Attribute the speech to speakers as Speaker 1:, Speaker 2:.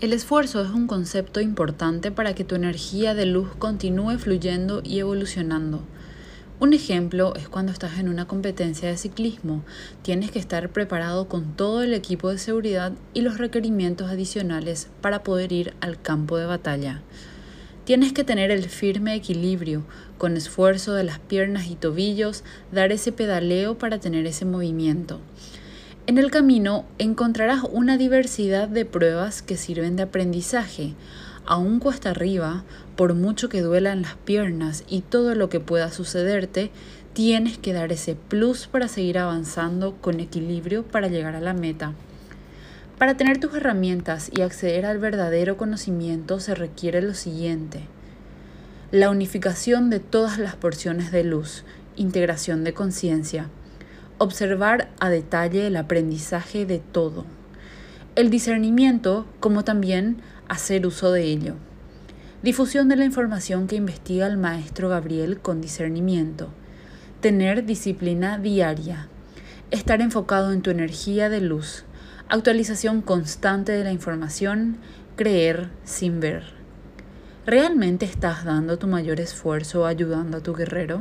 Speaker 1: El esfuerzo es un concepto importante para que tu energía de luz continúe fluyendo y evolucionando. Un ejemplo es cuando estás en una competencia de ciclismo. Tienes que estar preparado con todo el equipo de seguridad y los requerimientos adicionales para poder ir al campo de batalla. Tienes que tener el firme equilibrio, con esfuerzo de las piernas y tobillos, dar ese pedaleo para tener ese movimiento. En el camino encontrarás una diversidad de pruebas que sirven de aprendizaje. Aún cuesta arriba, por mucho que duelan las piernas y todo lo que pueda sucederte, tienes que dar ese plus para seguir avanzando con equilibrio para llegar a la meta. Para tener tus herramientas y acceder al verdadero conocimiento se requiere lo siguiente. La unificación de todas las porciones de luz, integración de conciencia, observar a detalle el aprendizaje de todo, el discernimiento como también hacer uso de ello, difusión de la información que investiga el maestro Gabriel con discernimiento, tener disciplina diaria, estar enfocado en tu energía de luz, actualización constante de la información, creer sin ver. ¿Realmente estás dando tu mayor esfuerzo ayudando a tu guerrero?